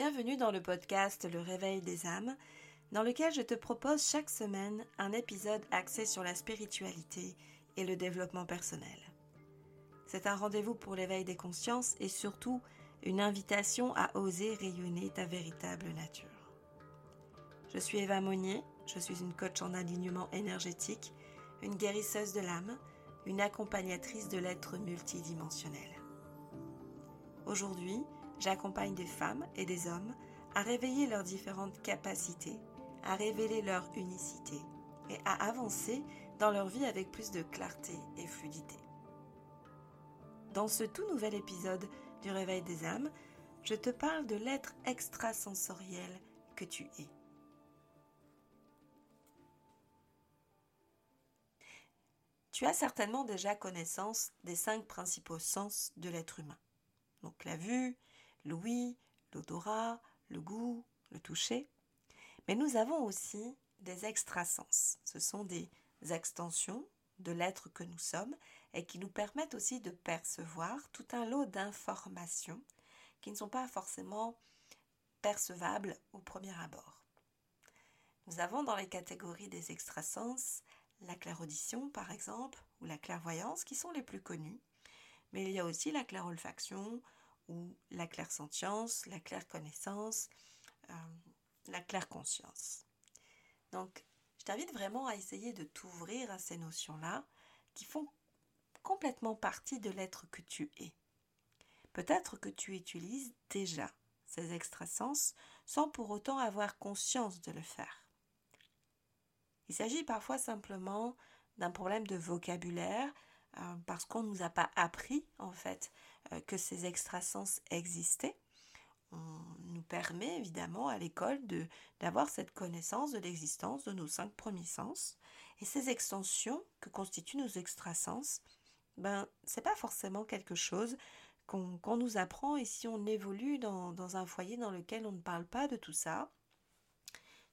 Bienvenue dans le podcast Le Réveil des âmes, dans lequel je te propose chaque semaine un épisode axé sur la spiritualité et le développement personnel. C'est un rendez-vous pour l'éveil des consciences et surtout une invitation à oser rayonner ta véritable nature. Je suis Eva Monnier, je suis une coach en alignement énergétique, une guérisseuse de l'âme, une accompagnatrice de l'être multidimensionnel. Aujourd'hui, j'accompagne des femmes et des hommes à réveiller leurs différentes capacités, à révéler leur unicité et à avancer dans leur vie avec plus de clarté et fluidité. Dans ce tout nouvel épisode du Réveil des âmes, je te parle de l'être extrasensoriel que tu es. Tu as certainement déjà connaissance des cinq principaux sens de l'être humain. Donc la vue, l'ouïe, l'odorat, le goût, le toucher. Mais nous avons aussi des extrasens. Ce sont des extensions de l'être que nous sommes et qui nous permettent aussi de percevoir tout un lot d'informations qui ne sont pas forcément percevables au premier abord. Nous avons dans les catégories des extrasens la clairaudition par exemple ou la clairvoyance qui sont les plus connues, mais il y a aussi la clairolfaction ou la clairsentience, la clairconnaissance, euh, la clairconscience. Donc, je t'invite vraiment à essayer de t'ouvrir à ces notions-là qui font complètement partie de l'être que tu es. Peut-être que tu utilises déjà ces extrasens sans pour autant avoir conscience de le faire. Il s'agit parfois simplement d'un problème de vocabulaire euh, parce qu'on ne nous a pas appris en fait que ces extrasens existaient. On nous permet évidemment à l'école d'avoir cette connaissance de l'existence de nos cinq premiers sens et ces extensions que constituent nos extrasens ben, c'est pas forcément quelque chose qu'on nous apprend et si on évolue dans, un foyer dans lequel on ne parle pas de tout ça,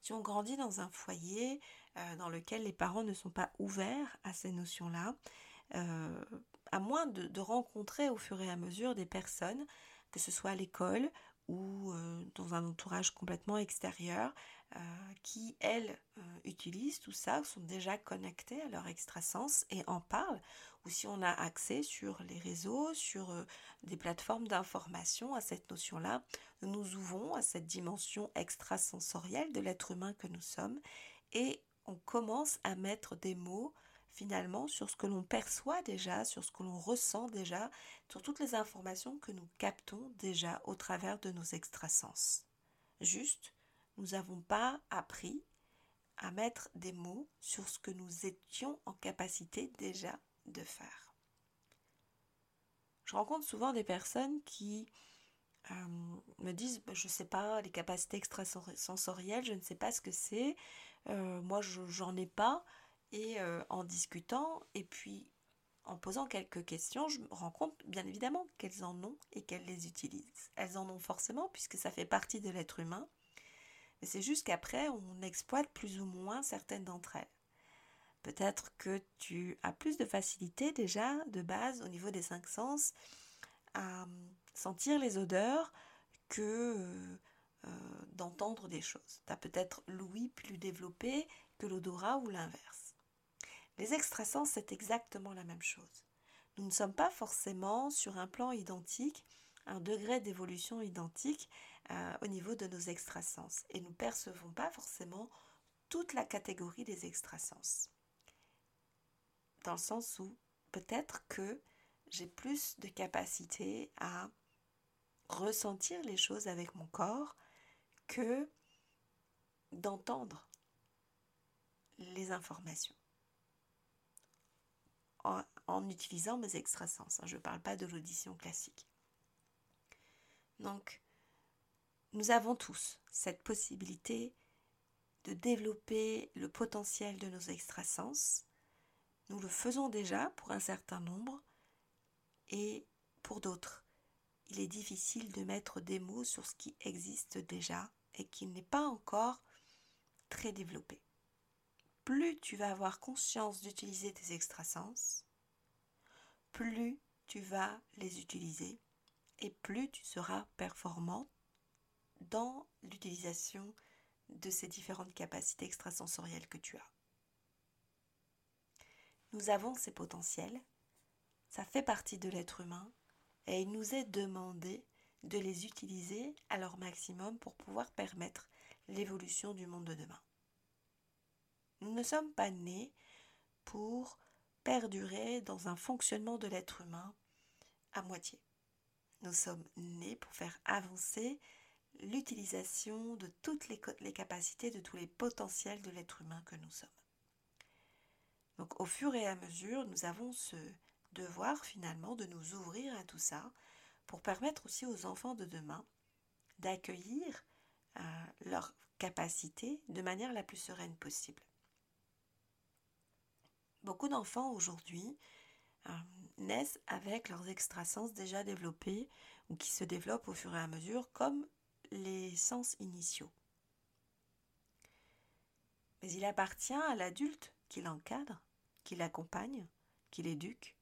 si on grandit dans un foyer euh, dans lequel les parents ne sont pas ouverts à ces notions-là, euh, à moins de, rencontrer au fur et à mesure des personnes, que ce soit à l'école ou euh, dans un entourage complètement extérieur, euh, qui, elles, euh, utilisent tout ça, sont déjà connectées à leur extrasens et en parlent, ou si on a accès sur les réseaux, sur des plateformes d'information à cette notion-là, nous nous ouvrons à cette dimension extrasensorielle de l'être humain que nous sommes et on commence à mettre des mots finalement sur ce que l'on perçoit déjà, sur ce que l'on ressent déjà, sur toutes les informations que nous captons déjà au travers de nos extrasens. Juste, nous n'avons pas appris à mettre des mots sur ce que nous étions en capacité déjà de faire. Je rencontre souvent des personnes qui euh, me disent bah, je ne sais pas les capacités extrasensorielles, je ne sais pas ce que c'est, euh, moi je j'en ai pas, et euh, en discutant, et puis en posant quelques questions, je me rends compte bien évidemment qu'elles en ont et qu'elles les utilisent. Elles en ont forcément puisque ça fait partie de l'être humain. Mais c'est juste qu'après, on exploite plus ou moins certaines d'entre elles. Peut-être que tu as plus de facilité déjà de base au niveau des cinq sens à sentir les odeurs que euh, d'entendre des choses. Tu as peut-être l'ouïe plus développé que l'odorat ou l'inverse. Les extrasens, c'est exactement la même chose. Nous ne sommes pas forcément sur un plan identique, un degré d'évolution identique euh, au niveau de nos extrasens. Et nous ne percevons pas forcément toute la catégorie des extrasens. Dans le sens où peut-être que j'ai plus de capacité à ressentir les choses avec mon corps que d'entendre les informations en, utilisant mes extrasens. Hein. Je ne parle pas de l'audition classique. Donc, nous avons tous cette possibilité de développer le potentiel de nos extrasens. Nous le faisons déjà pour un certain nombre et pour d'autres. Il est difficile de mettre des mots sur ce qui existe déjà et qui n'est pas encore très développé plus tu vas avoir conscience d'utiliser tes extrasens, plus tu vas les utiliser et plus tu seras performant dans l'utilisation de ces différentes capacités extrasensorielles que tu as. Nous avons ces potentiels, ça fait partie de l'être humain et il nous est demandé de les utiliser à leur maximum pour pouvoir permettre l'évolution du monde de demain. Nous ne sommes pas nés pour perdurer dans un fonctionnement de l'être humain à moitié. Nous sommes nés pour faire avancer l'utilisation de toutes les, capacités, de tous les potentiels de l'être humain que nous sommes. Donc au fur et à mesure, nous avons ce devoir finalement de nous ouvrir à tout ça pour permettre aussi aux enfants de demain d'accueillir euh, leurs capacités de manière la plus sereine possible. Beaucoup d'enfants aujourd'hui euh, naissent avec leurs extrasens déjà développés ou qui se développent au fur et à mesure comme les sens initiaux. Mais il appartient à l'adulte qui l'encadre, qui l'accompagne, qui l'éduque,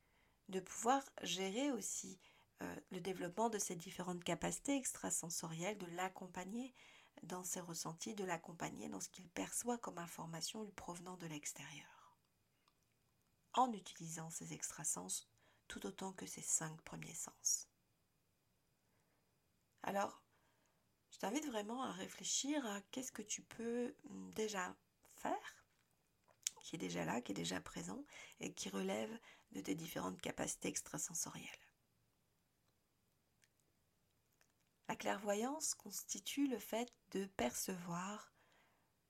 de pouvoir gérer aussi euh, le développement de ces différentes capacités extrasensorielles, de l'accompagner dans ses ressentis, de l'accompagner dans ce qu'il perçoit comme information lui provenant de l'extérieur, en utilisant ces extrasens tout autant que ses cinq premiers sens. Alors, je t'invite vraiment à réfléchir à qu'est-ce que tu peux hum, déjà faire, qui est déjà là, qui est déjà présent, et qui relève de tes différentes capacités extrasensorielles. La clairvoyance constitue le fait de percevoir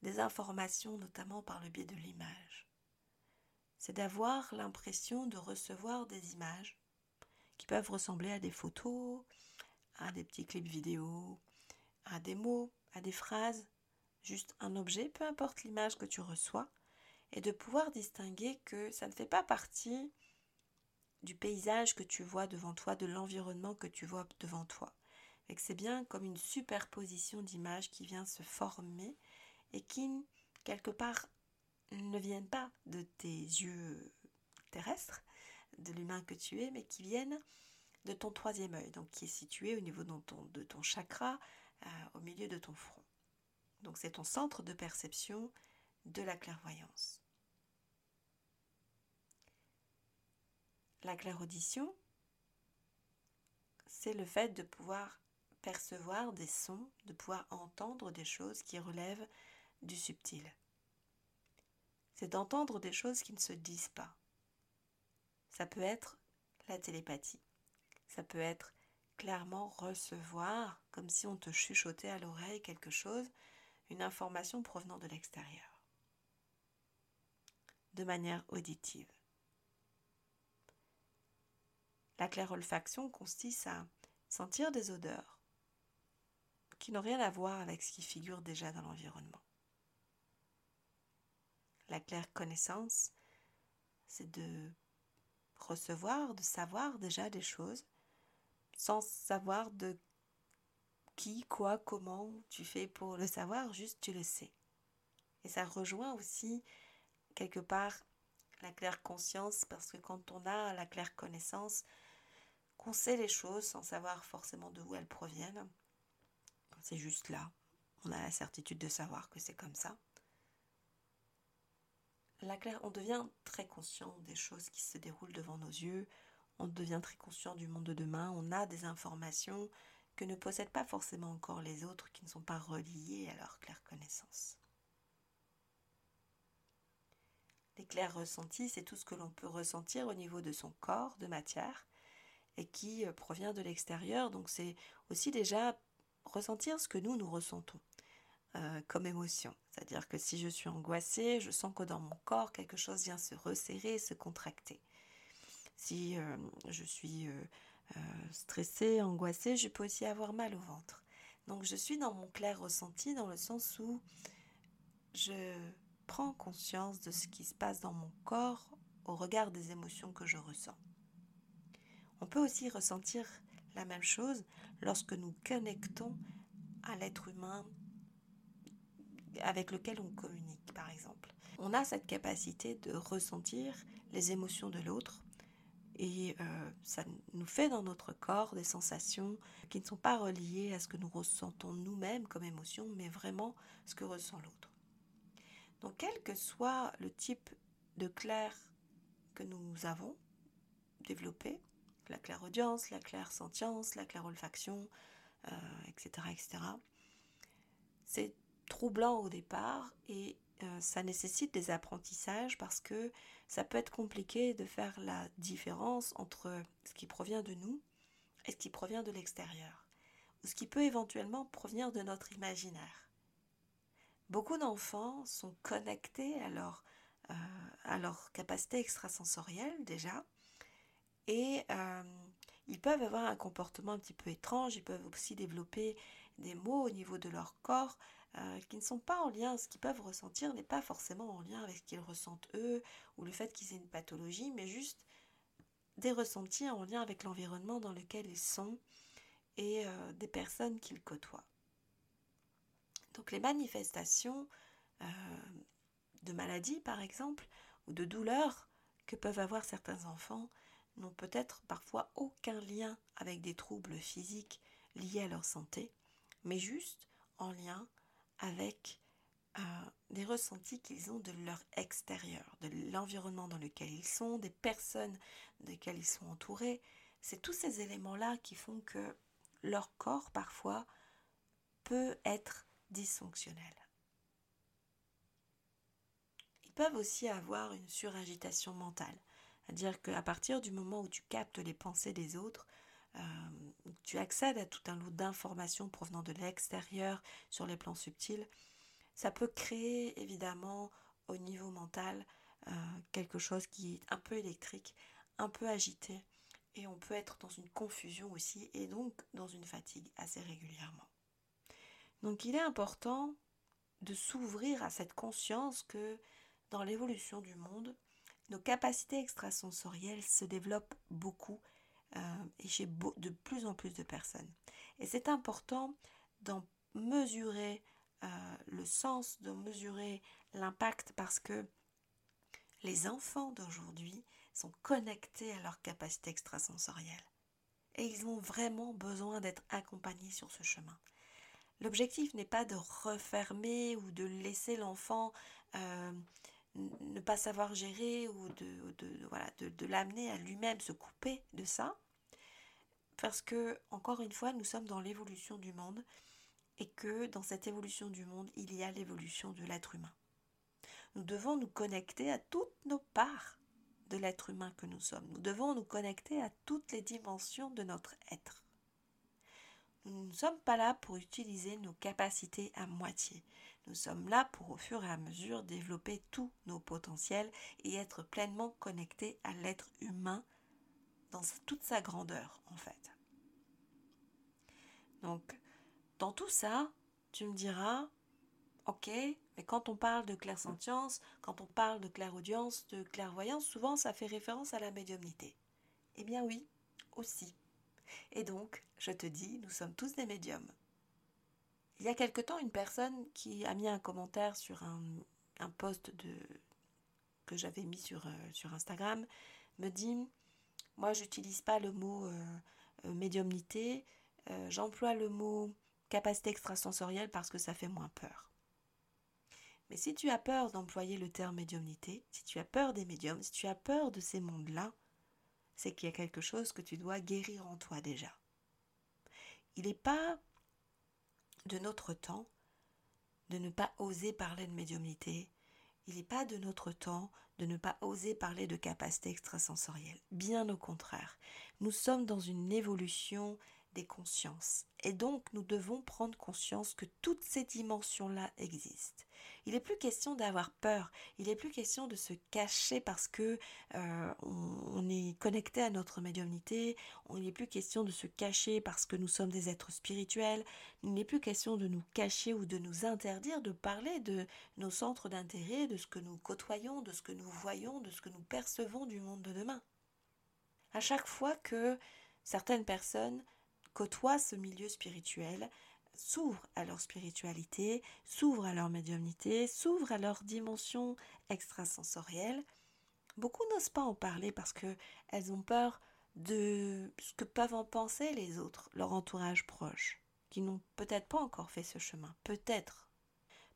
des informations, notamment par le biais de l'image. C'est d'avoir l'impression de recevoir des images qui peuvent ressembler à des photos, à des petits clips vidéo, à des mots, à des phrases, juste un objet, peu importe l'image que tu reçois, et de pouvoir distinguer que ça ne fait pas partie du paysage que tu vois devant toi, de l'environnement que tu vois devant toi. Et que c'est bien comme une superposition d'images qui vient se former et qui, quelque part, ne viennent pas de tes yeux terrestres, de l'humain que tu es, mais qui viennent de ton troisième œil, donc qui est situé au niveau de ton, chakra, euh, au milieu de ton front. Donc c'est ton centre de perception de la clairvoyance. La clairaudition, c'est le fait de pouvoir percevoir des sons, de pouvoir entendre des choses qui relèvent du subtil. C'est d'entendre des choses qui ne se disent pas. Ça peut être la télépathie. Ça peut être clairement recevoir, comme si on te chuchotait à l'oreille quelque chose, une information provenant de l'extérieur, de manière auditive. La clairolfaction consiste à sentir des odeurs qui n'ont rien à voir avec ce qui figure déjà dans l'environnement. La claire connaissance, c'est de recevoir, de savoir déjà des choses sans savoir de qui, quoi, comment tu fais pour le savoir, juste tu le sais. Et ça rejoint aussi quelque part la claire conscience parce que quand on a la claire connaissance, qu'on sait les choses sans savoir forcément d'où elles proviennent. C'est juste là. On a la certitude de savoir que c'est comme ça. On devient très conscient des choses qui se déroulent devant nos yeux. On devient très conscient du monde de demain. On a des informations que ne possèdent pas forcément encore les autres qui ne sont pas reliées à leur claire connaissance. Les clairs ressentis, c'est tout ce que l'on peut ressentir au niveau de son corps de matière et qui euh, provient de l'extérieur. Donc c'est aussi déjà ressentir ce que nous, nous ressentons euh, comme émotion. C'est-à-dire que si je suis angoissée, je sens que dans mon corps, quelque chose vient se resserrer, se contracter. Si euh, je suis stressée, angoissée, je peux aussi avoir mal au ventre. Donc je suis dans mon clair ressenti dans le sens où je prends conscience de ce qui se passe dans mon corps au regard des émotions que je ressens. On peut aussi ressentir la même chose lorsque nous connectons à l'être humain avec lequel on communique, par exemple. On a cette capacité de ressentir les émotions de l'autre Et euh, ça nous fait dans notre corps des sensations qui ne sont pas reliées à ce que nous ressentons nous-mêmes comme émotion, mais vraiment ce que ressent l'autre. Donc quel que soit le type de clair que nous avons développé, la clairaudience, la clairsentience, la clairolfaction, etc., euh, etc., c'est troublant au départ et euh, ça nécessite des apprentissages parce que ça peut être compliqué de faire la différence entre ce qui provient de nous et ce qui provient de l'extérieur, ou ce qui peut éventuellement provenir de notre imaginaire. Beaucoup d'enfants sont connectés à leur, euh, à leur capacité extrasensorielle déjà, et euh, ils peuvent avoir un comportement un petit peu étrange, ils peuvent aussi développer des mots au niveau de leur corps euh, qui ne sont pas en lien, ce qu'ils peuvent ressentir n'est pas forcément en lien avec ce qu'ils ressentent eux ou le fait qu'ils aient une pathologie, mais juste des ressentis en lien avec l'environnement dans lequel ils sont et euh, des personnes qu'ils côtoient. Donc les manifestations euh, de maladies, par exemple, ou de douleurs que peuvent avoir certains enfants n'ont peut-être parfois aucun lien avec des troubles physiques liés à leur santé, mais juste en lien avec euh, des ressentis qu'ils ont de leur extérieur, de l'environnement dans lequel ils sont, des personnes desquelles ils sont entourés. C'est tous ces éléments-là qui font que leur corps parfois peut être dysfonctionnel. Ils peuvent aussi avoir une suragitation mentale, c'est-à-dire qu'à partir du moment où tu captes les pensées des autres, euh, tu accèdes à tout un lot d'informations provenant de l'extérieur sur les plans subtils, ça peut créer évidemment au niveau mental euh, quelque chose qui est un peu électrique, un peu agité, et on peut être dans une confusion aussi, et donc dans une fatigue assez régulièrement. Donc il est important de s'ouvrir à cette conscience que dans l'évolution du monde, nos capacités extrasensorielles se développent beaucoup euh, et chez de plus en plus de personnes. Et c'est important d'en mesurer euh, le sens, de mesurer l'impact parce que les enfants d'aujourd'hui sont connectés à leur capacité extrasensorielle. Et ils ont vraiment besoin d'être accompagnés sur ce chemin. L'objectif n'est pas de refermer ou de laisser l'enfant euh, ne pas savoir gérer ou de, l'amener à lui-même se couper de ça. Parce que, encore une fois, nous sommes dans l'évolution du monde et que dans cette évolution du monde, il y a l'évolution de l'être humain. Nous devons nous connecter à toutes nos parts de l'être humain que nous sommes. Nous devons nous connecter à toutes les dimensions de notre être. Nous ne sommes pas là pour utiliser nos capacités à moitié. Nous sommes là pour au fur et à mesure développer tous nos potentiels et être pleinement connectés à l'être humain dans toute sa grandeur en fait. Donc, dans tout ça, tu me diras, ok, mais quand on parle de clairsentience, quand on parle de clairaudience, de clairvoyance, souvent ça fait référence à la médiumnité. Eh bien oui, aussi. Et donc, je te dis, nous sommes tous des médiums. Il y a quelque temps, une personne qui a mis un commentaire sur un, un post de, que j'avais mis sur, euh, sur Instagram me dit Moi, j'utilise pas le mot euh, euh, médiumnité, j'emploie le mot capacité extrasensorielle parce que ça fait moins peur. Mais si tu as peur d'employer le terme médiumnité, si tu as peur des médiums, si tu as peur de ces mondes-là, c'est qu'il y a quelque chose que tu dois guérir en toi déjà. Il n'est pas de notre temps de ne pas oser parler de médiumnité. Il n'est pas de notre temps de ne pas oser parler de capacité extrasensorielle. Bien au contraire, nous sommes dans une évolution des consciences. Et donc, nous devons prendre conscience que toutes ces dimensions-là existent. Il n'est plus question d'avoir peur, il n'est plus question de se cacher parce que euh, on, est connecté à notre médiumnité, il n'est plus question de se cacher parce que nous sommes des êtres spirituels, il n'est plus question de nous cacher ou de nous interdire de parler de nos centres d'intérêt, de ce que nous côtoyons, de ce que nous voyons, de ce que nous percevons du monde de demain. À chaque fois que certaines personnes côtoient ce milieu spirituel, s'ouvrent à leur spiritualité, s'ouvrent à leur médiumnité, s'ouvrent à leur dimension extrasensorielle, Beaucoup n'osent pas en parler parce qu'elles ont peur de ce que peuvent en penser les autres, leur entourage proche, qui n'ont peut-être pas encore fait ce chemin. Peut-être.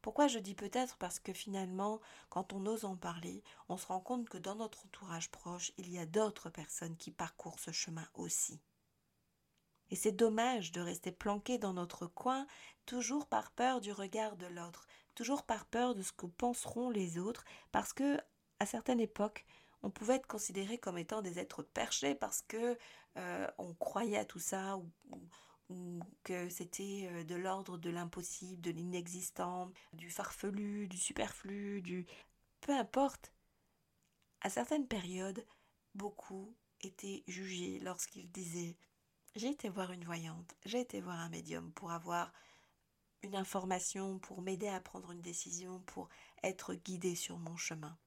Pourquoi je dis peut-être? Parce que finalement, quand on ose en parler, on se rend compte que dans notre entourage proche, il y a d'autres personnes qui parcourent ce chemin aussi. Et c'est dommage de rester planqué dans notre coin, toujours par peur du regard de l'autre, toujours par peur de ce que penseront les autres, parce que, à certaines époques, on pouvait être considéré comme étant des êtres perchés parce que euh, on croyait à tout ça ou, que c'était euh, de l'ordre de l'impossible, de l'inexistant, du farfelu, du superflu, du peu importe. À certaines périodes, beaucoup étaient jugés lorsqu'ils disaient j'ai été voir une voyante, j'ai été voir un médium pour avoir une information, pour m'aider à prendre une décision, pour être guidé sur mon chemin.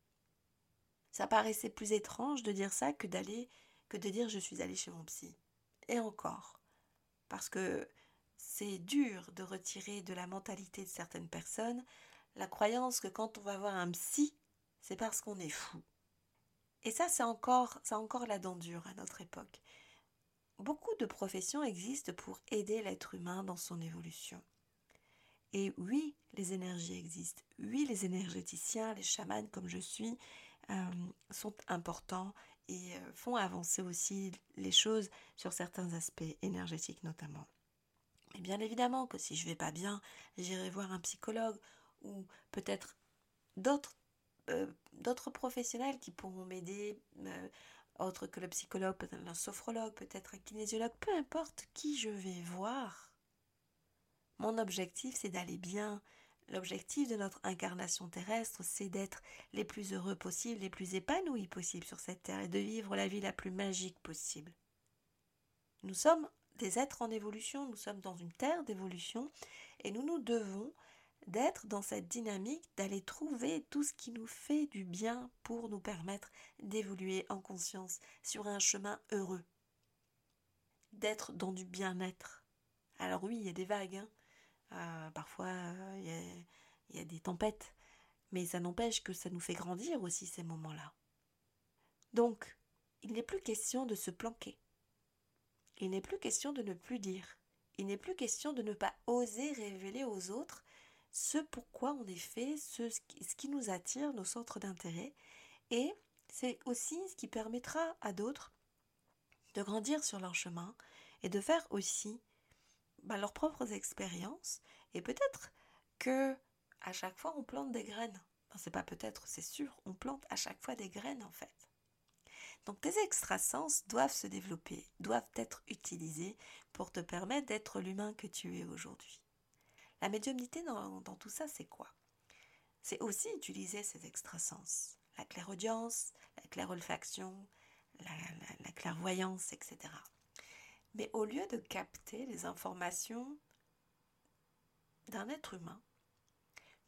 Ça paraissait plus étrange de dire ça que d'aller que de dire je suis allé chez mon psy. Et encore. Parce que c'est dur de retirer de la mentalité de certaines personnes la croyance que quand on va voir un psy, c'est parce qu'on est fou. Et ça, c'est encore, c'est encore la dent dure à notre époque. Beaucoup de professions existent pour aider l'être humain dans son évolution. Et oui, les énergies existent. Oui, les énergéticiens, les chamans comme je suis, euh, sont importants et euh, font avancer aussi les choses sur certains aspects énergétiques notamment. Mais bien évidemment que si je vais pas bien, j'irai voir un psychologue ou peut-être d'autres euh, d'autres professionnels qui pourront m'aider, autres que le psychologue, peut-être un sophrologue, peut-être un kinésiologue, peu importe qui je vais voir. Mon objectif, c'est d'aller bien, L'objectif de notre incarnation terrestre, c'est d'être les plus heureux possibles, les plus épanouis possibles sur cette terre et de vivre la vie la plus magique possible. Nous sommes des êtres en évolution, nous sommes dans une terre d'évolution et nous nous devons d'être dans cette dynamique, d'aller trouver tout ce qui nous fait du bien pour nous permettre d'évoluer en conscience sur un chemin heureux, d'être dans du bien-être. Alors oui, il y a des vagues, hein, euh, parfois, il y, a des tempêtes. Mais ça n'empêche que ça nous fait grandir aussi ces moments-là. Donc, il n'est plus question de se planquer. Il n'est plus question de ne plus dire. Il n'est plus question de ne pas oser révéler aux autres ce pourquoi on est fait, ce, ce qui nous attire, nos centres d'intérêt. Et c'est aussi ce qui permettra à d'autres de grandir sur leur chemin et de faire aussi bah, leurs propres expériences et peut-être que à chaque fois on plante des graines. c'est pas peut-être, c'est sûr, on plante à chaque fois des graines en fait. Donc tes extrasens doivent se développer, doivent être utilisés pour te permettre d'être l'humain que tu es aujourd'hui. La médiumnité dans, tout ça, c'est quoi? C'est aussi utiliser ces extrasens, la clairaudience, la clairolfaction, la, la clairvoyance, etc. Mais au lieu de capter les informations d'un être humain,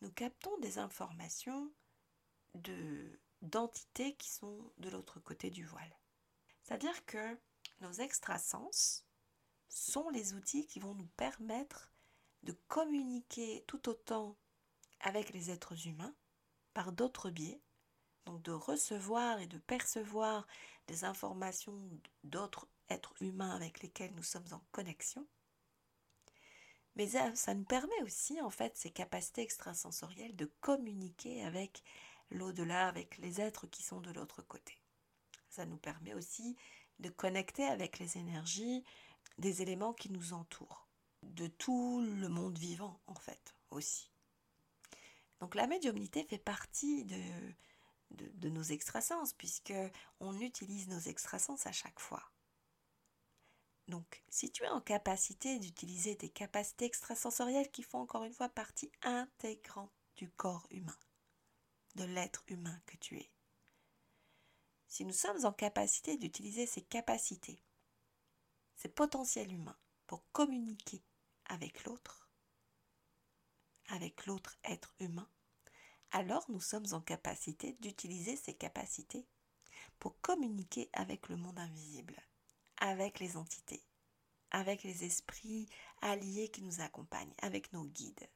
nous captons des informations de d'entités qui sont de l'autre côté du voile. C'est-à-dire que nos extrasens sont les outils qui vont nous permettre de communiquer tout autant avec les êtres humains par d'autres biais, donc de recevoir et de percevoir des informations d'autres êtres humains avec lesquels nous sommes en connexion. Mais ça, nous permet aussi, en fait, ces capacités extrasensorielles de communiquer avec l'au-delà, avec les êtres qui sont de l'autre côté. Ça nous permet aussi de connecter avec les énergies des éléments qui nous entourent, de tout le monde vivant, en fait, aussi. Donc la médiumnité fait partie de, nos extrasens, puisque on utilise nos extrasens à chaque fois. Donc, si tu es en capacité d'utiliser tes capacités extrasensorielles qui font encore une fois partie intégrante du corps humain, de l'être humain que tu es, si nous sommes en capacité d'utiliser ces capacités, ces potentiels humains pour communiquer avec l'autre, avec l'autre être humain, alors nous sommes en capacité d'utiliser ces capacités pour communiquer avec le monde invisible, avec les entités, avec les esprits alliés qui nous accompagnent, avec nos guides,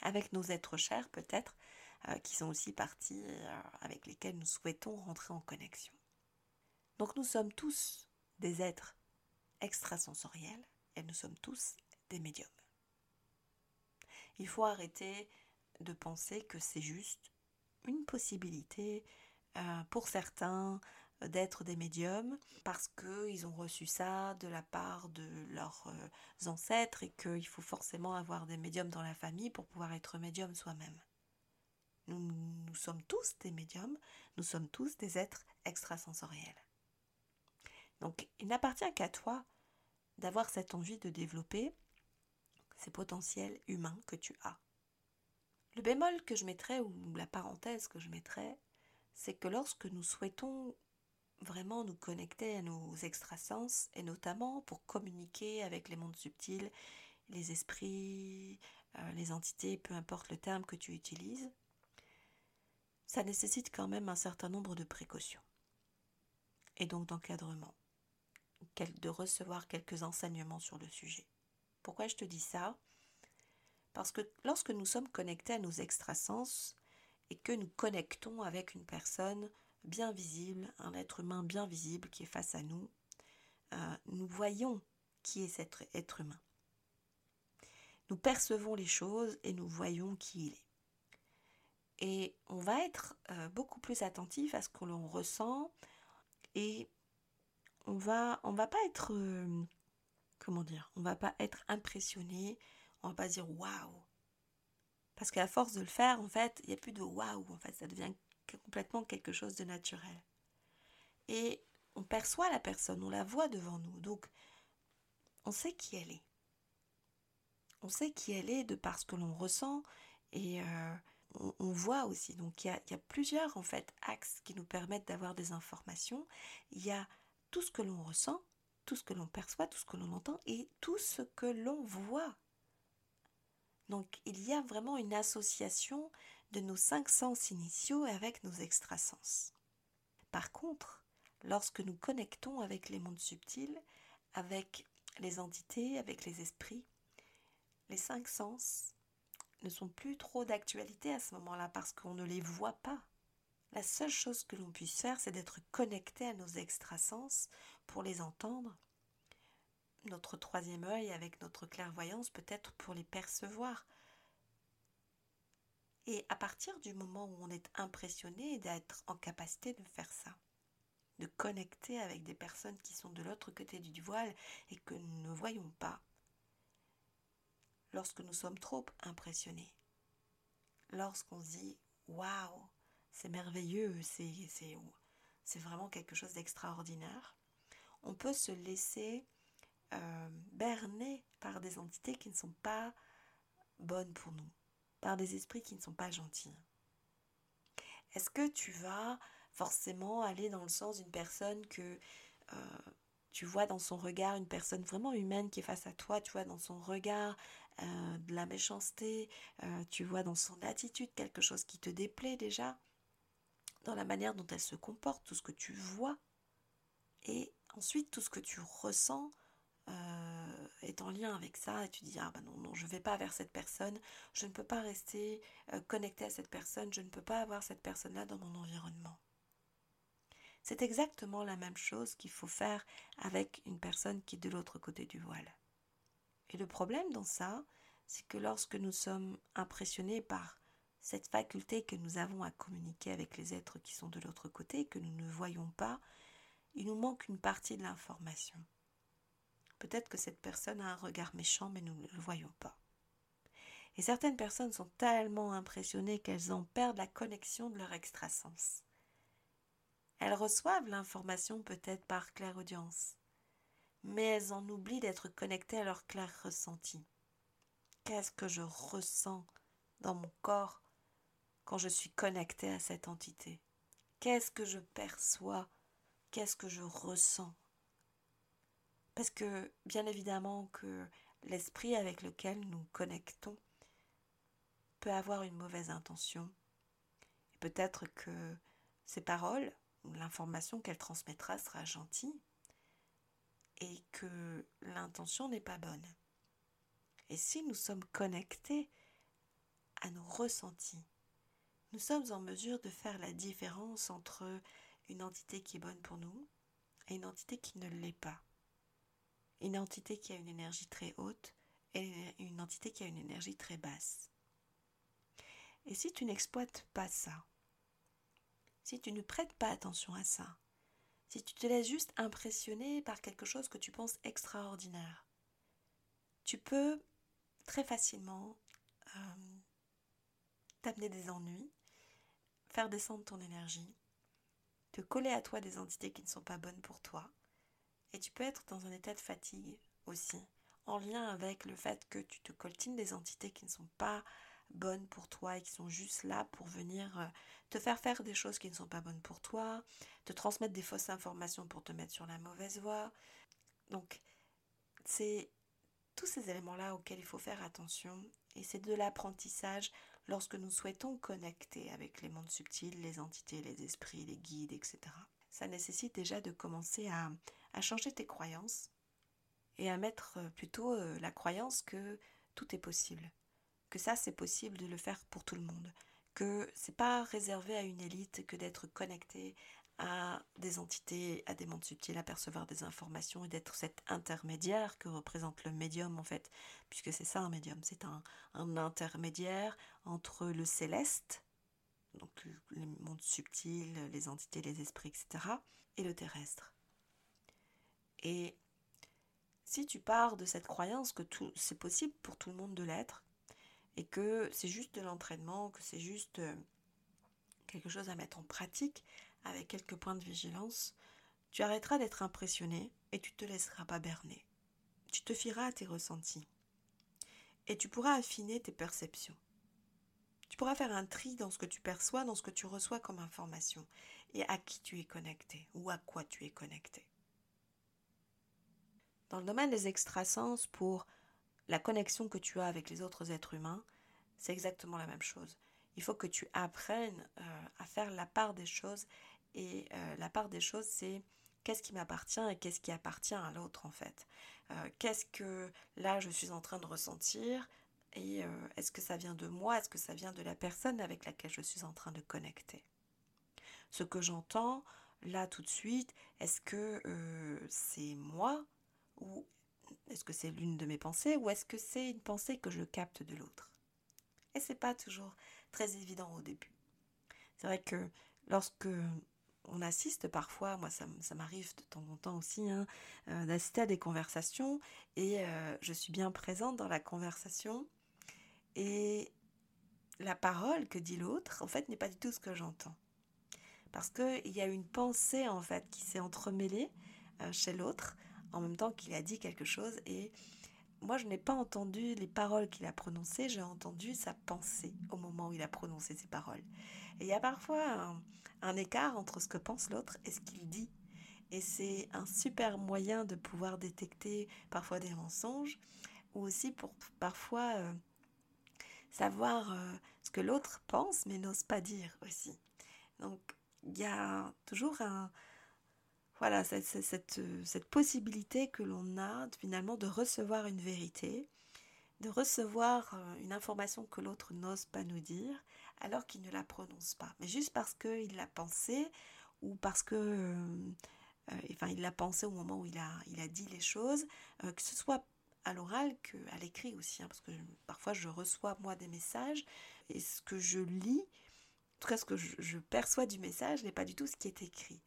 avec nos êtres chers peut-être, euh, qui sont aussi parties euh, avec lesquelles nous souhaitons rentrer en connexion. Donc nous sommes tous des êtres extrasensoriels et nous sommes tous des médiums. Il faut arrêter de penser que c'est juste une possibilité euh, pour certains d'être des médiums parce qu'ils ont reçu ça de la part de leurs euh, ancêtres et qu'il faut forcément avoir des médiums dans la famille pour pouvoir être médium soi-même. Nous, nous sommes tous des médiums, nous sommes tous des êtres extrasensoriels. Donc il n'appartient qu'à toi d'avoir cette envie de développer ces potentiels humains que tu as. Le bémol que je mettrais, ou la parenthèse que je mettrais, c'est que lorsque nous souhaitons vraiment nous connecter à nos extrasens, et notamment pour communiquer avec les mondes subtils, les esprits, euh, les entités, peu importe le terme que tu utilises, ça nécessite quand même un certain nombre de précautions et donc d'encadrement, de recevoir quelques enseignements sur le sujet. Pourquoi je te dis ça? Parce que lorsque nous sommes connectés à nos extrasens et que nous connectons avec une personne bien visible, un être humain bien visible qui est face à nous, euh, nous voyons qui est cet être humain. Nous percevons les choses et nous voyons qui il est. Et on va être euh, beaucoup plus attentif à ce que l'on ressent et on va, on va pas être, euh, comment dire, on va pas être impressionné, on va pas dire waouh. Parce qu'à force de le faire, en fait, il n'y a plus de waouh, en fait, ça devient complètement quelque chose de naturel. Et on perçoit la personne, on la voit devant nous, donc on sait qui elle est. On sait qui elle est de par ce que l'on ressent et euh, on, voit aussi. Donc il y, a, il y a plusieurs en fait axes qui nous permettent d'avoir des informations. Il y a tout ce que l'on ressent, tout ce que l'on perçoit, tout ce que l'on entend et tout ce que l'on voit. Donc il y a vraiment une association de nos cinq sens initiaux avec nos extrasens. Par contre, lorsque nous connectons avec les mondes subtils, avec les entités, avec les esprits, les cinq sens ne sont plus trop d'actualité à ce moment-là parce qu'on ne les voit pas. La seule chose que l'on puisse faire, c'est d'être connecté à nos extrasens pour les entendre. Notre troisième œil avec notre clairvoyance peut-être pour les percevoir, et à partir du moment où on est impressionné d'être en capacité de faire ça, de connecter avec des personnes qui sont de l'autre côté du voile et que nous ne voyons pas, lorsque nous sommes trop impressionnés, lorsqu'on dit waouh, c'est merveilleux, c'est, vraiment quelque chose d'extraordinaire, on peut se laisser euh, berner par des entités qui ne sont pas bonnes pour nous par des esprits qui ne sont pas gentils. Est-ce que tu vas forcément aller dans le sens d'une personne que euh, tu vois dans son regard une personne vraiment humaine qui est face à toi, tu vois dans son regard euh, de la méchanceté, tu vois dans son attitude quelque chose qui te déplaît déjà, dans la manière dont elle se comporte, tout ce que tu vois, et ensuite tout ce que tu ressens est en lien avec ça et tu dis ah ben non non je vais pas vers cette personne je ne peux pas rester euh, connecté à cette personne je ne peux pas avoir cette personne là dans mon environnement. C'est exactement la même chose qu'il faut faire avec une personne qui est de l'autre côté du voile. Et le problème dans ça c'est que lorsque nous sommes impressionnés par cette faculté que nous avons à communiquer avec les êtres qui sont de l'autre côté que nous ne voyons pas il nous manque une partie de l'information Peut-être que cette personne a un regard méchant, mais nous ne le voyons pas. Et certaines personnes sont tellement impressionnées qu'elles en perdent la connexion de leur extrasens. Elles reçoivent l'information peut-être par clairaudience, mais elles en oublient d'être connectées à leur clair ressenti. Qu'est-ce que je ressens dans mon corps quand je suis connectée à cette entité Qu'est-ce que je perçois? Qu'est-ce que je ressens? Parce que bien évidemment que l'esprit avec lequel nous connectons peut avoir une mauvaise intention. Peut-être que ces paroles ou l'information qu'elle transmettra sera gentille et que l'intention n'est pas bonne. Et si nous sommes connectés à nos ressentis, nous sommes en mesure de faire la différence entre une entité qui est bonne pour nous et une entité qui ne l'est pas. Une entité qui a une énergie très haute et une entité qui a une énergie très basse. Et si tu n'exploites pas ça, si tu ne prêtes pas attention à ça, si tu te laisses juste impressionner par quelque chose que tu penses extraordinaire, tu peux très facilement euh, t'amener des ennuis, faire descendre ton énergie, te coller à toi des entités qui ne sont pas bonnes pour toi, et tu peux être dans un état de fatigue aussi, en lien avec le fait que tu te coltines des entités qui ne sont pas bonnes pour toi et qui sont juste là pour venir euh, te faire faire des choses qui ne sont pas bonnes pour toi, te transmettre des fausses informations pour te mettre sur la mauvaise voie. Donc, c'est tous ces éléments-là auxquels il faut faire attention et c'est de l'apprentissage lorsque nous souhaitons connecter avec les mondes subtils, les entités, les esprits, les guides, etc. Ça nécessite déjà de commencer à, à changer tes croyances et à mettre euh, plutôt euh, la croyance que tout est possible, que ça c'est possible de le faire pour tout le monde, que c'est pas réservé à une élite que d'être connecté à des entités, à des mondes subtils, à percevoir des informations et d'être cet intermédiaire que représente le médium en fait, puisque c'est ça un médium, c'est un, intermédiaire entre le céleste, donc les mondes subtils, les entités, les esprits, etc., et le terrestre. Et si tu pars de cette croyance que tout c'est possible pour tout le monde de l'être, et que c'est juste de l'entraînement, que c'est juste euh, quelque chose à mettre en pratique avec quelques points de vigilance, tu arrêteras d'être impressionné et tu te laisseras pas berner. Tu te fieras à tes ressentis. Et tu pourras affiner tes perceptions. Tu pourras faire un tri dans ce que tu perçois, dans ce que tu reçois comme information, et à qui tu es connecté ou à quoi tu es connecté. Dans le domaine des extrasens, pour la connexion que tu as avec les autres êtres humains, c'est exactement la même chose. Il faut que tu apprennes euh, à faire la part des choses. Et euh, la part des choses, c'est qu'est-ce qui m'appartient et qu'est-ce qui appartient à l'autre en fait. Euh, qu'est-ce que là je suis en train de ressentir et est-ce que ça vient de moi, est-ce que ça vient de la personne avec laquelle je suis en train de connecter? Ce que j'entends là tout de suite, est-ce que c'est moi ou est-ce que c'est l'une de mes pensées ou est-ce que c'est une pensée que je capte de l'autre? Et c'est pas toujours très évident au début. C'est vrai que lorsque on assiste parfois, moi ça, m'arrive de temps en temps aussi, hein, euh, d'assister à des conversations et euh, je suis bien présente dans la conversation et la parole que dit l'autre, en fait, n'est pas du tout ce que j'entends. Parce qu'il y a une pensée, en fait, qui s'est entremêlée euh, chez l'autre en même temps qu'il a dit quelque chose et moi je n'ai pas entendu les paroles qu'il a prononcées, j'ai entendu sa pensée au moment où il a prononcé ces paroles. Et il y a parfois un, écart entre ce que pense l'autre et ce qu'il dit. Et c'est un super moyen de pouvoir détecter parfois des mensonges ou aussi pour parfois euh, savoir euh, ce que l'autre pense mais n'ose pas dire aussi. Donc il y a toujours un, voilà, cette, euh, cette, possibilité que l'on a finalement de recevoir une vérité, de recevoir euh, une information que l'autre n'ose pas nous dire, alors qu'il ne la prononce pas. Mais juste parce qu'il l'a pensé, ou parce que... Euh, il l'a pensé au moment où il a, il a dit les choses, que ce soit à l'oral qu'à l'écrit aussi, hein, parce que parfois je reçois moi des messages, et ce que je lis, en tout cas ce que je perçois du message n'est pas du tout ce qui est écrit.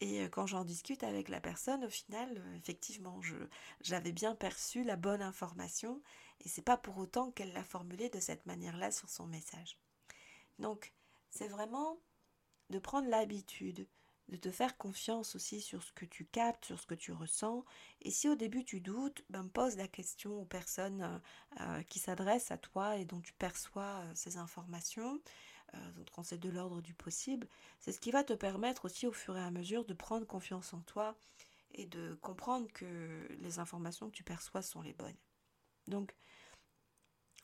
Et euh, quand j'en discute avec la personne, au final, euh, effectivement, j'avais bien perçu la bonne information et c'est pas pour autant qu'elle l'a formulée de cette manière-là sur son message. Donc, c'est vraiment de prendre l'habitude de te faire confiance aussi sur ce que tu captes, sur ce que tu ressens. Et si au début tu doutes, ben pose la question aux personnes euh, qui s'adressent à toi et dont tu perçois ces informations. Euh, quand c'est de l'ordre du possible, c'est ce qui va te permettre aussi au fur et à mesure de prendre confiance en toi et de comprendre que les informations que tu perçois sont les bonnes. Donc,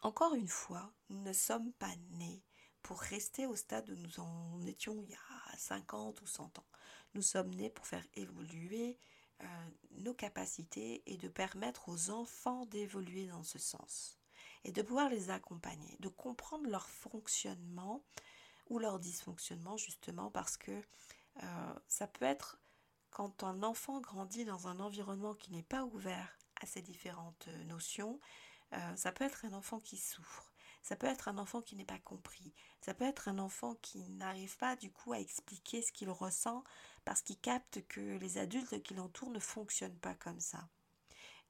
encore une fois, nous ne sommes pas nés pour rester au stade où nous en étions il y a 50 ou 100 ans. Nous sommes nés pour faire évoluer euh, nos capacités et de permettre aux enfants d'évoluer dans ce sens et de pouvoir les accompagner, de comprendre leur fonctionnement ou leur dysfonctionnement justement parce que euh, ça peut être quand un enfant grandit dans un environnement qui n'est pas ouvert à ces différentes euh, notions, euh, ça peut être un enfant qui souffre, ça peut être un enfant qui n'est pas compris, ça peut être un enfant qui n'arrive pas du coup à expliquer ce qu'il ressent parce qu'il capte que les adultes qui l'entourent ne fonctionnent pas comme ça.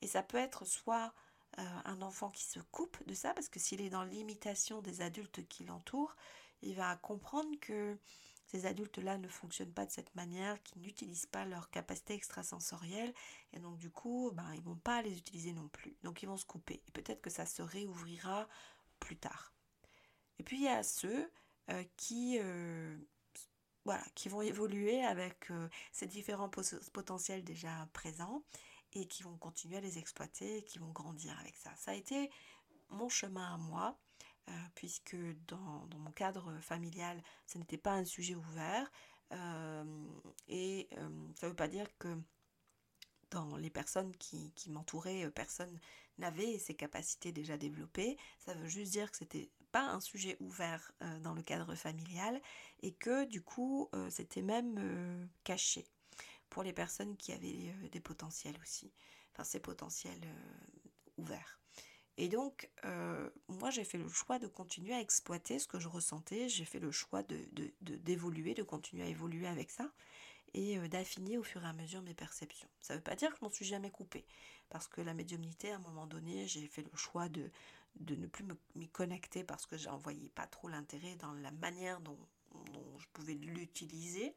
Et ça peut être soit un enfant qui se coupe de ça, parce que s'il est dans l'imitation des adultes qui l'entourent, il va comprendre que ces adultes-là ne fonctionnent pas de cette manière, qu'ils n'utilisent pas leur capacité extrasensorielle, et donc du coup, ben, ils vont pas les utiliser non plus. Donc ils vont se couper. Et peut-être que ça se réouvrira plus tard. Et puis il y a ceux euh, qui, euh, voilà, qui vont évoluer avec euh, ces différents potentiels déjà présents et qui vont continuer à les exploiter qui vont grandir avec ça. Ça a été mon chemin à moi. Euh, puisque dans, mon cadre familial, ce n'était pas un sujet ouvert. Euh, et euh, ça ne veut pas dire que dans les personnes qui, m'entouraient, personne n'avait ces capacités déjà développées. Ça veut juste dire que c'était pas un sujet ouvert dans le cadre familial et que du coup c'était même caché pour les personnes qui avaient des potentiels aussi, enfin ces potentiels ouverts. Et donc, euh, moi, j'ai fait le choix de continuer à exploiter ce que je ressentais. J'ai fait le choix de, d'évoluer, de, continuer à évoluer avec ça et euh, d'affiner au fur et à mesure mes perceptions. Ça ne veut pas dire que je m'en suis jamais coupée. Parce que la médiumnité, à un moment donné, j'ai fait le choix de, de ne plus m'y connecter parce que j'en voyais pas trop l'intérêt dans la manière dont, je pouvais l'utiliser.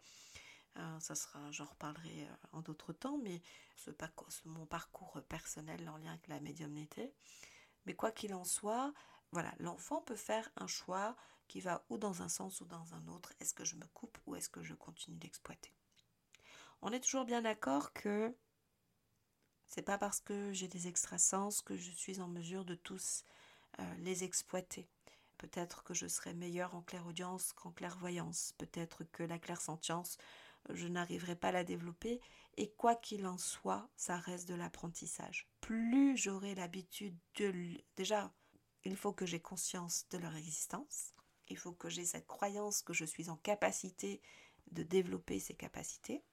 Euh, ça sera, j'en reparlerai en d'autres temps, mais ce, mon parcours personnel en lien avec la médiumnité. Mais quoi qu'il en soit, voilà, l'enfant peut faire un choix qui va ou dans un sens ou dans un autre. Est-ce que je me coupe ou est-ce que je continue d'exploiter? On est toujours bien d'accord que c'est pas parce que j'ai des extrasens que je suis en mesure de tous euh, les exploiter. Peut-être que je serai meilleur en clairaudience qu'en clairvoyance. Peut-être que la clairsentience, je n'arriverai pas à la développer. Et quoi qu'il en soit, ça reste de l'apprentissage plus j'aurai l'habitude de... Déjà, il faut que j'ai conscience de leur existence. Il faut que j'ai cette croyance que je suis en capacité de développer ces capacités.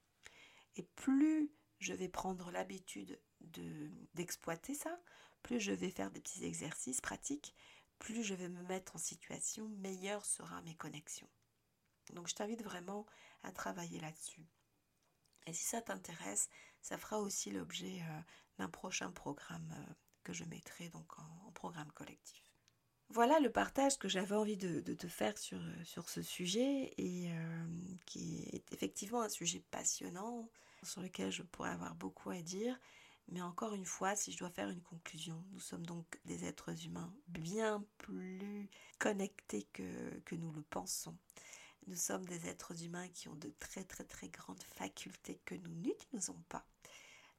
Et plus je vais prendre l'habitude de, d'exploiter ça, plus je vais faire des petits exercices pratiques, plus je vais me mettre en situation, meilleure sera mes connexions. Donc je t'invite vraiment à travailler là-dessus. Et si ça t'intéresse, ça fera aussi l'objet euh, d'un prochain programme euh, que je mettrai donc en, programme collectif. Voilà le partage que j'avais envie de, te faire sur, euh, sur ce sujet et qui est effectivement un sujet passionnant sur lequel je pourrais avoir beaucoup à dire. Mais encore une fois, si je dois faire une conclusion, nous sommes donc des êtres humains bien plus connectés que nous le pensons. Nous sommes des êtres humains qui ont de très très très grandes facultés que nous n'utilisons pas.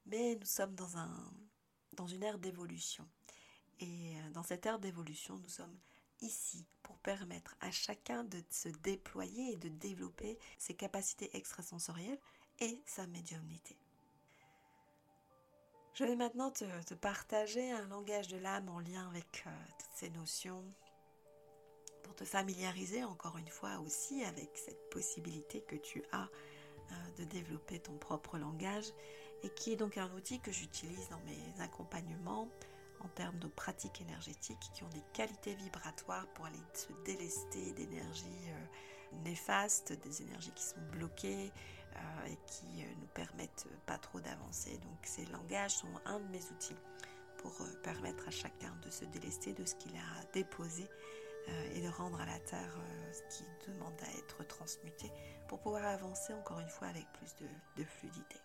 Mais nous sommes dans, un, dans une ère d'évolution. Et euh, dans cette ère d'évolution, nous sommes ici pour permettre à chacun de se déployer et de développer ses capacités extrasensorielles et sa médiumnité. Je vais maintenant te, partager un langage de l'âme en lien avec euh, toutes ces notions pour te familiariser encore une fois aussi avec cette possibilité que tu as euh, de développer ton propre langage et qui est donc un outil que j'utilise dans mes accompagnements en termes de pratiques énergétiques qui ont des qualités vibratoires pour aller se délester d'énergies euh, néfastes, des énergies qui sont bloquées euh, et qui ne nous permettent pas trop d'avancer. Donc ces langages sont un de mes outils pour permettre à chacun de se délester de ce qu'il a déposé et de rendre à la terre euh, ce qui demande à être transmuté pour pouvoir avancer encore une fois avec plus de, de fluidité.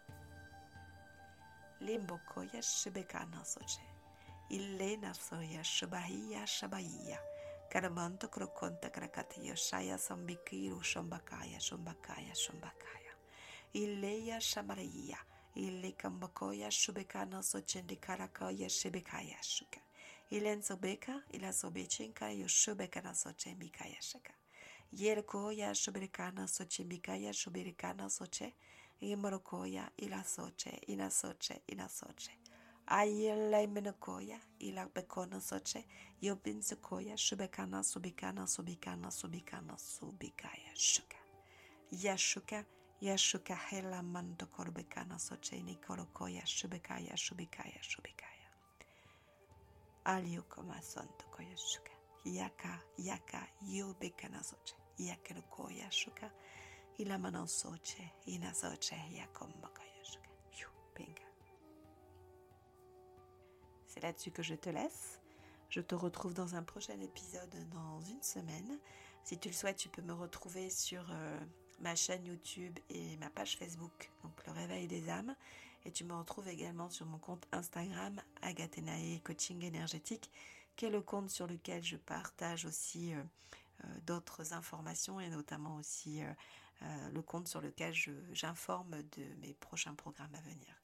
Illeya. Ille kambakoya shubekana karakaya shibekaya Ilén Zobeka y la Zobechenka y Shubekana Soche Mikaya Sheka. Yerkoya Shubekana Soche Mikaya Shubekana Soche y Morokoya y la Soche y la Soche y la Soche. Ayela y Menokoya y la Bekona Soche y Obinsukoya Shubekana Subikana Subikana Subikana Subikaya Shuka. Yashuka Yashuka Hela Mando Korbekana Soche y Nikorokoya Shubekaya Shubikaya C'est là-dessus que je te laisse. Je te retrouve dans un prochain épisode dans une semaine. Si tu le souhaites, tu peux me retrouver sur euh, ma chaîne YouTube et ma page Facebook, donc Le Réveil des âmes. Et tu me retrouves également sur mon compte Instagram, Agathenae Coaching Énergétique, qui est le compte sur lequel je partage aussi euh, euh, d'autres informations et notamment aussi le compte sur lequel j'informe de mes prochains programmes à venir.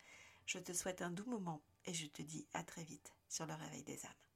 Je te souhaite un doux moment et je te dis à très vite sur le réveil des âmes.